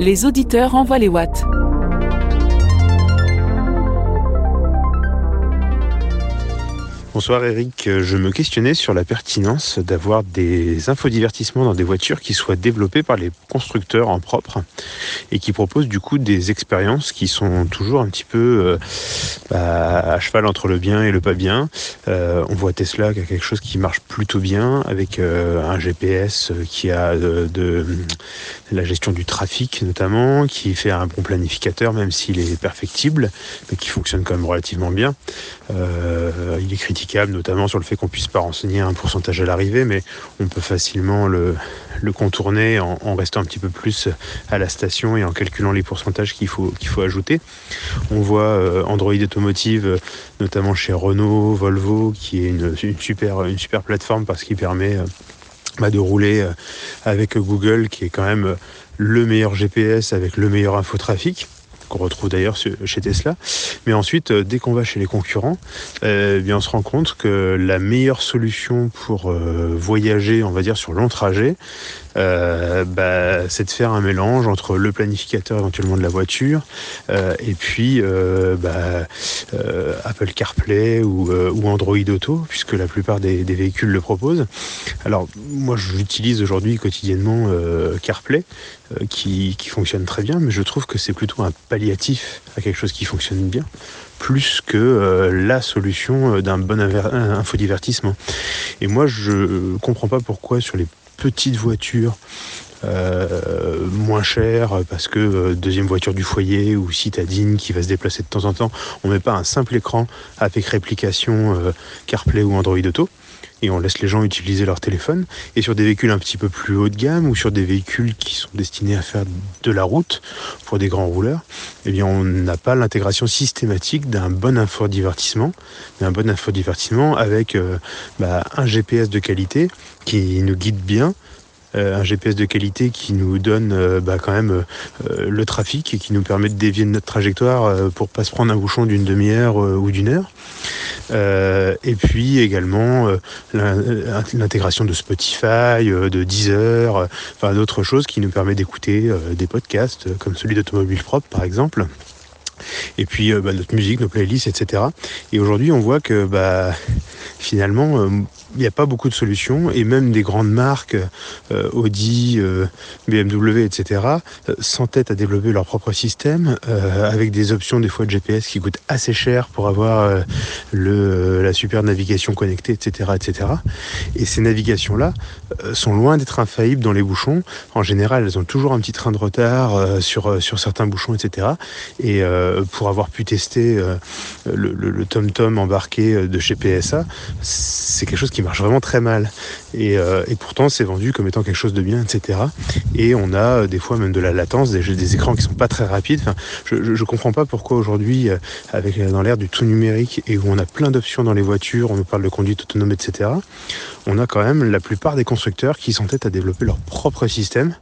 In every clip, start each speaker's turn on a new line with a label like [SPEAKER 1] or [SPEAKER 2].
[SPEAKER 1] Les auditeurs envoient les watts.
[SPEAKER 2] Bonsoir Eric, je me questionnais sur la pertinence d'avoir des infodivertissements dans des voitures qui soient développées par les constructeurs en propre et qui proposent du coup des expériences qui sont toujours un petit peu euh, bah, à cheval entre le bien et le pas bien. Euh, on voit Tesla qui a quelque chose qui marche plutôt bien avec euh, un GPS qui a de, de, la gestion du trafic notamment, qui fait un bon planificateur même s'il est perfectible, mais qui fonctionne quand même relativement bien. il est critiqué notamment sur le fait qu'on puisse pas renseigner un pourcentage à l'arrivée, mais on peut facilement le, contourner en, restant un petit peu plus à la station et en calculant les pourcentages qu'il faut, ajouter. On voit euh, Android Automotive, euh, notamment chez Renault, Volvo, qui est une, super, une super plateforme parce qu'il permet euh, bah, de rouler avec Google, qui est quand même le meilleur GPS avec le meilleur infotrafic qu'on retrouve d'ailleurs chez Tesla. Mais ensuite, euh, dès qu'on va chez les concurrents, euh, eh bien on se rend compte que la meilleure solution pour euh, voyager, on va dire, sur long trajet, bah, c'est de faire un mélange entre le planificateur éventuellement de la voiture et puis bah, Apple CarPlay ou, Android Auto, puisque la plupart des, véhicules le proposent. Alors moi, j'utilise aujourd'hui quotidiennement CarPlay, qui, fonctionne très bien, mais je trouve que c'est plutôt un palliatif à quelque chose qui fonctionne bien, plus que euh, la solution euh, d'un bon infodivertissement. Et moi, je comprends pas pourquoi sur les petites voitures euh, moins chères, parce que deuxième voiture du foyer ou citadine qui va se déplacer de temps en temps, on met pas un simple écran avec réplication CarPlay ou Android Auto et on laisse les gens utiliser leur téléphone. Et sur des véhicules un petit peu plus haut de gamme ou sur des véhicules qui sont destinés à faire de la route pour des grands rouleurs, eh bien on n'a pas l'intégration systématique d'un bon infodivertissement, d'un bon infodivertissement avec euh, bah, un GPS de qualité qui nous guide bien, un GPS de qualité qui nous donne euh, bah, quand même le trafic et qui nous permet de dévier de notre trajectoire pour pas se prendre un bouchon d'une demi-heure ou d'une heure. Euh, et puis également euh, l'intégration de Spotify, euh, de Deezer, enfin d'autres choses qui nous permettent d'écouter des podcasts comme celui d'Automobile Propre par exemple et puis bah, notre musique, nos playlists, etc. Et aujourd'hui, on voit que bah, finalement, il n'y a pas beaucoup de solutions et même des grandes marques, euh, Audi, euh, BMW, etc., euh, s'entêtent à développer leur propre système avec des options des fois de GPS qui coûtent assez cher pour avoir le, la super navigation connectée, etc., etc. Et ces navigations-là sont loin d'être infaillibles dans les bouchons. En général, elles ont toujours un petit train de retard sur, sur certains bouchons, etc. Et pour avoir pu tester le, le TomTom embarqué de chez PSA, c'est quelque chose qui marche vraiment très mal. Euh, et, pourtant, c'est vendu comme étant quelque chose de bien, etc. Et on a euh, des fois même de la latence, des, écrans qui sont pas très rapides. Je, ne comprends pas pourquoi aujourd'hui, euh, avec dans l'ère du tout numérique et où on a plein d'options dans les voitures, on nous parle de conduite autonome, etc. On a quand même la plupart des constructeurs qui s'entêtent à développer leur propre système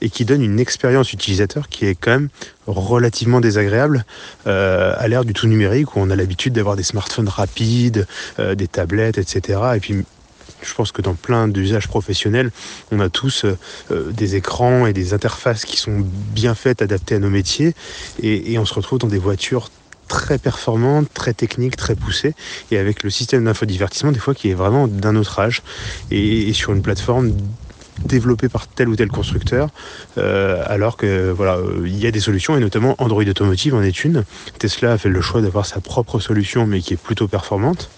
[SPEAKER 2] et qui donne une expérience utilisateur qui est quand même relativement désagréable euh, à l'ère du tout numérique où on a l'habitude d'avoir des smartphones rapides, euh, des tablettes, etc. Et puis je pense que dans plein d'usages professionnels, on a tous euh, des écrans et des interfaces qui sont bien faites, adaptées à nos métiers, et, on se retrouve dans des voitures très performantes, très techniques, très poussées, et avec le système d'infodivertissement des fois qui est vraiment d'un autre âge, et sur une plateforme développé par tel ou tel constructeur, euh, alors que voilà, il y a des solutions et notamment Android Automotive en est une. Tesla a fait le choix d'avoir sa propre solution, mais qui est plutôt performante.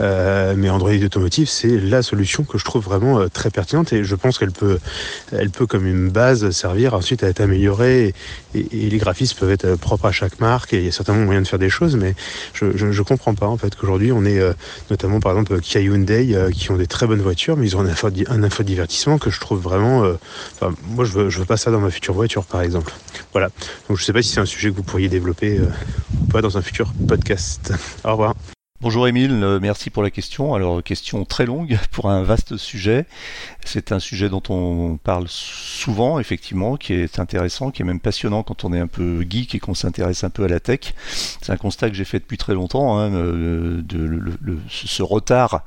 [SPEAKER 2] Euh, mais Android Automotive, c'est la solution que je trouve vraiment euh, très pertinente et je pense qu'elle peut, elle peut comme une base servir ensuite à être améliorée et, les graphismes peuvent être propres à chaque marque et il y a certainement moyen de faire des choses, mais je, je, comprends pas en fait qu'aujourd'hui on est euh, notamment par exemple Kia Hyundai qui ont des très bonnes voitures, mais ils ont un, info, un infodivertissement que je trouve vraiment. moi, je veux, je veux pas ça dans ma future voiture, par exemple. Voilà. Donc, je sais pas si c'est un sujet que vous pourriez développer ou pas dans un futur podcast. Au revoir.
[SPEAKER 3] Bonjour Émile, euh, merci pour la question. Alors question très longue pour un vaste sujet. C'est un sujet dont on parle souvent, effectivement, qui est intéressant, qui est même passionnant quand on est un peu geek et qu'on s'intéresse un peu à la tech. C'est un constat que j'ai fait depuis très longtemps, hein, euh, ce retard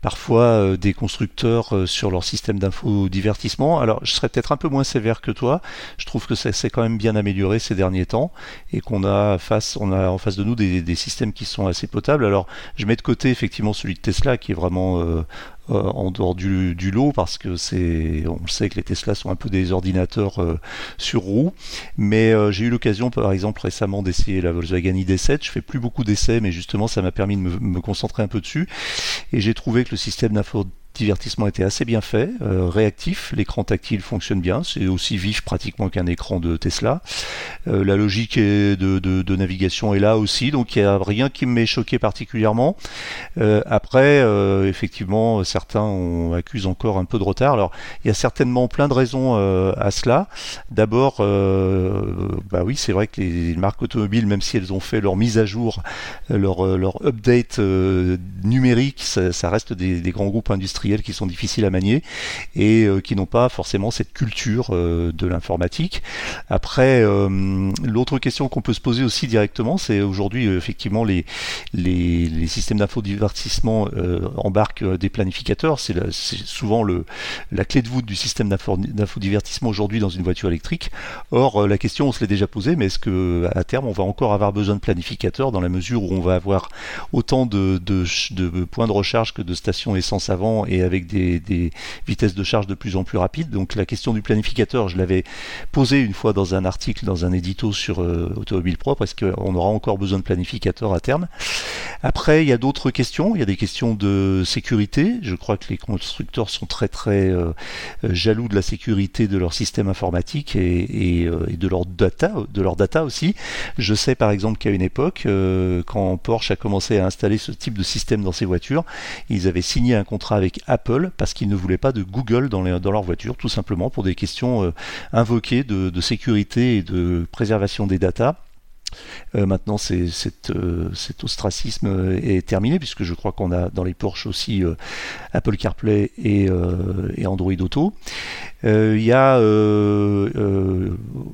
[SPEAKER 3] parfois euh, des constructeurs sur leur système d'infodivertissement. Alors je serais peut-être un peu moins sévère que toi. Je trouve que ça s'est quand même bien amélioré ces derniers temps et qu'on a face, on a en face de nous des, systèmes qui sont assez potables. Je mets de côté effectivement celui de Tesla qui est vraiment euh, euh, en dehors du, lot parce que c'est, on sait que les Tesla sont un peu des ordinateurs euh, sur roue. Mais j'ai eu l'occasion, par exemple, récemment d'essayer la Volkswagen ID7. Je fais plus beaucoup d'essais, mais justement, ça m'a permis de me, concentrer un peu dessus. Et j'ai trouvé que le système divertissement était assez bien fait, euh, réactif, l'écran tactile fonctionne bien, c'est aussi vif pratiquement qu'un écran de Tesla. Euh, la logique de, navigation est là aussi, donc il n'y a rien qui m'ait choqué particulièrement. Euh, après, effectivement, certains accusent encore un peu de retard. Alors, il y a certainement plein de raisons à cela. D'abord, bah oui, c'est vrai que les marques automobiles, même si elles ont fait leur mise à jour, leur, update numérique, ça, reste des grands groupes industriels qui sont difficiles à manier et euh, qui n'ont pas forcément cette culture euh, de l'informatique. Après, euh, l'autre question qu'on peut se poser aussi directement, c'est aujourd'hui effectivement les, les, systèmes d'infodivertissement embarquent des planificateurs. C'est souvent le, la clé de voûte du système d'infodivertissement aujourd'hui dans une voiture électrique. Or, la question, on se l'est déjà posée, mais est-ce que à terme, on va encore avoir besoin de planificateurs dans la mesure où on va avoir autant de, de, points de recharge que de stations essence avant avec des, vitesses de charge de plus en plus rapides. Donc la question du planificateur, je l'avais posée une fois dans un article, dans un édito sur euh, Automobile Propre. Est-ce qu'on aura encore besoin de planificateur à terme? Après, il y a d'autres questions. Il y a des questions de sécurité. Je crois que les constructeurs sont très très euh, jaloux de la sécurité de leur système informatique et, euh, et, de leur data, de leur data aussi. Je sais par exemple qu'à une époque, quand Porsche a commencé à installer ce type de système dans ses voitures, ils avaient signé un contrat avec Apple parce qu'ils ne voulaient pas de Google dans, leur voiture, tout simplement pour des questions euh, invoquées de, sécurité et de préservation des datas. Euh, maintenant, euh, cet ostracisme est terminé puisque je crois qu'on a dans les Porsche aussi Apple CarPlay et, Android Auto. Il y a,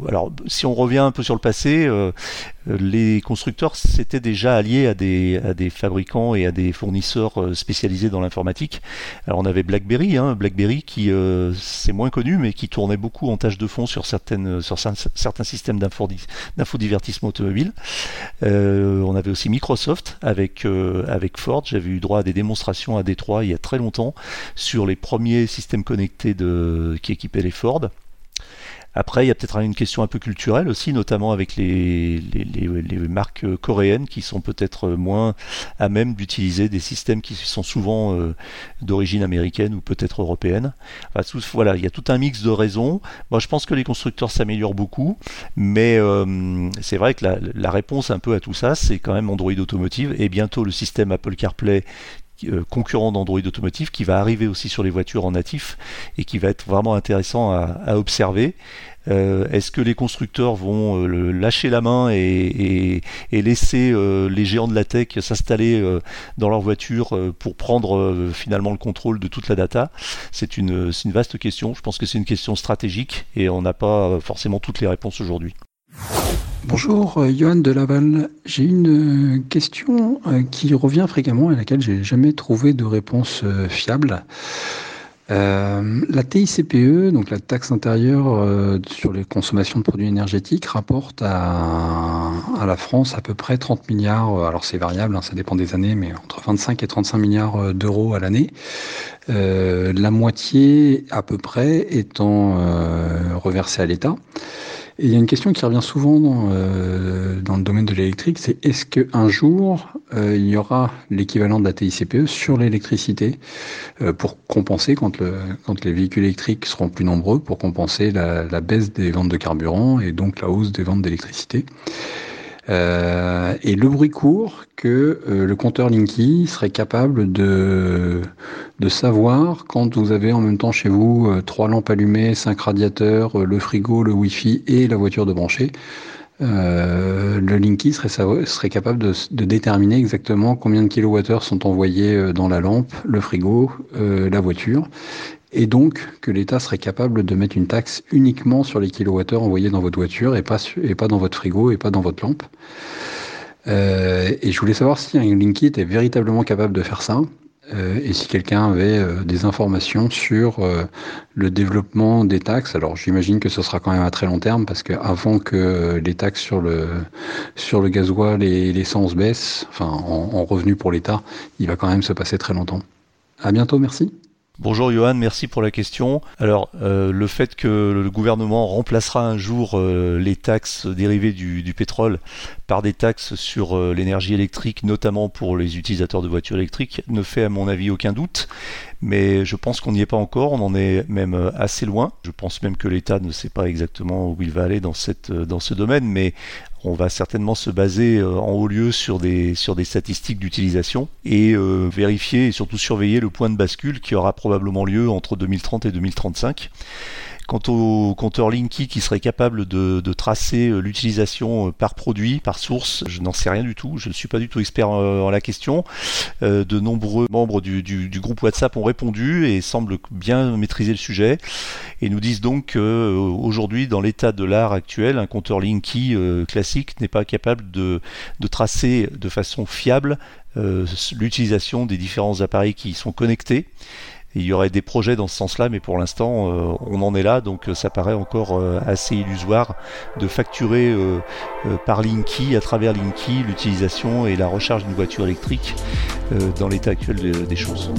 [SPEAKER 3] alors, si on revient un peu sur le passé, les constructeurs s'étaient déjà alliés à des, à des fabricants et à des fournisseurs euh, spécialisés dans l'informatique. Alors on avait BlackBerry, hein, BlackBerry qui euh, c'est moins connu mais qui tournait beaucoup en tâche de fond sur certaines sur certains systèmes d'infodivertissement automobile. Euh, on avait aussi Microsoft avec avec Ford. J'avais eu droit à des démonstrations à Détroit il y a très longtemps sur les premiers systèmes connectés qui équipaient les Ford. Après, il y a peut-être une question un peu culturelle aussi, notamment avec les, marques coréennes qui sont peut-être moins à même d'utiliser des systèmes qui sont souvent euh, d'origine américaine ou peut-être européenne. voilà, il y a tout un mix de raisons. Moi, je pense que les constructeurs s'améliorent beaucoup, mais euh, c'est vrai que la réponse un peu à tout ça, c'est quand même Android Automotive et bientôt le système Apple CarPlay euh, concurrent d'Android Automotive qui va arriver aussi sur les voitures en natif et qui va être vraiment intéressant à, observer. Euh, est-ce que les constructeurs vont euh, lâcher la main et, laisser les géants de la tech s'installer dans leur voiture pour prendre finalement le contrôle de toute la data? C'est une vaste question. Je pense que c'est une question stratégique et on n'a pas forcément toutes les réponses aujourd'hui.
[SPEAKER 4] Bonjour, euh, Johan de Laval. J'ai une euh, question euh, qui revient fréquemment et à laquelle j'ai jamais trouvé de réponse fiable. la TICPE, donc la taxe intérieure sur les consommations de produits énergétiques, rapporte à, la France à peu près 30 milliards, alors c'est variable, hein, ça dépend des années, mais entre 25 et 35 milliards d'euros à l'année. la moitié à peu près étant reversée à l'État. Il y a une question qui revient souvent dans, euh, le domaine de l'électrique, c'est est-ce qu'un jour, euh, il y aura l'équivalent de la TICPE sur l'électricité euh, pour compenser quand les véhicules électriques seront plus nombreux, pour compenser la, la baisse des ventes de carburant et donc la hausse des ventes d'électricité? Euh, et le bruit court que euh, le compteur Linky serait capable de, de savoir quand vous avez en même temps chez vous euh, trois lampes allumées, cinq radiateurs, le frigo, le Wi-Fi et la voiture de brancher, le Linky serait, serait capable de, de, déterminer exactement combien de kilowattheures sont envoyés dans la lampe, le frigo, la voiture, et donc que l'État serait capable de mettre une taxe uniquement sur les kilowattheures envoyés dans votre voiture et pas, et pas dans votre frigo et pas dans votre lampe. Euh, et je voulais savoir si un Linky était véritablement capable de faire ça euh, et si quelqu'un avait euh, des informations sur le développement des taxes. Alors j'imagine que ce sera quand même à très long terme parce qu'avant que les taxes sur le, sur le gasoil et l'essence baissent, enfin en, en revenu pour l'État, il va quand même se passer très longtemps. À bientôt, merci.
[SPEAKER 3] Bonjour Johan, merci pour la question. Alors euh, le fait que le gouvernement remplacera un jour euh, les taxes dérivées du, pétrole par des taxes sur euh, l'énergie électrique, notamment pour les utilisateurs de voitures électriques, ne fait à mon avis aucun doute. Mais je pense qu'on n'y est pas encore, on en est même assez loin. Je pense même que l'État ne sait pas exactement où il va aller dans, dans ce domaine, mais on va certainement se baser euh, en haut lieu sur des, statistiques d'utilisation et euh, vérifier et surtout surveiller le point de bascule qui aura probablement lieu entre 2030 et 2035. Quant au compteur Linky qui serait capable de, tracer euh, l'utilisation euh, par produit, par source, je n'en sais rien du tout. Je ne suis pas du tout expert en, la question. Euh, de nombreux membres du, groupe WhatsApp ont répondu et semblent bien maîtriser le sujet et nous disent donc qu'aujourd'hui, dans l'état de l'art actuel, un compteur Linky classique n'est pas capable de, tracer de façon fiable l'utilisation des différents appareils qui y sont connectés il y aurait des projets dans ce sens-là, mais pour l'instant, euh, on en est là, donc euh, ça paraît encore euh, assez illusoire de facturer par Linky, à travers Linky, l'utilisation et la recharge d'une voiture électrique dans l'état actuel des choses.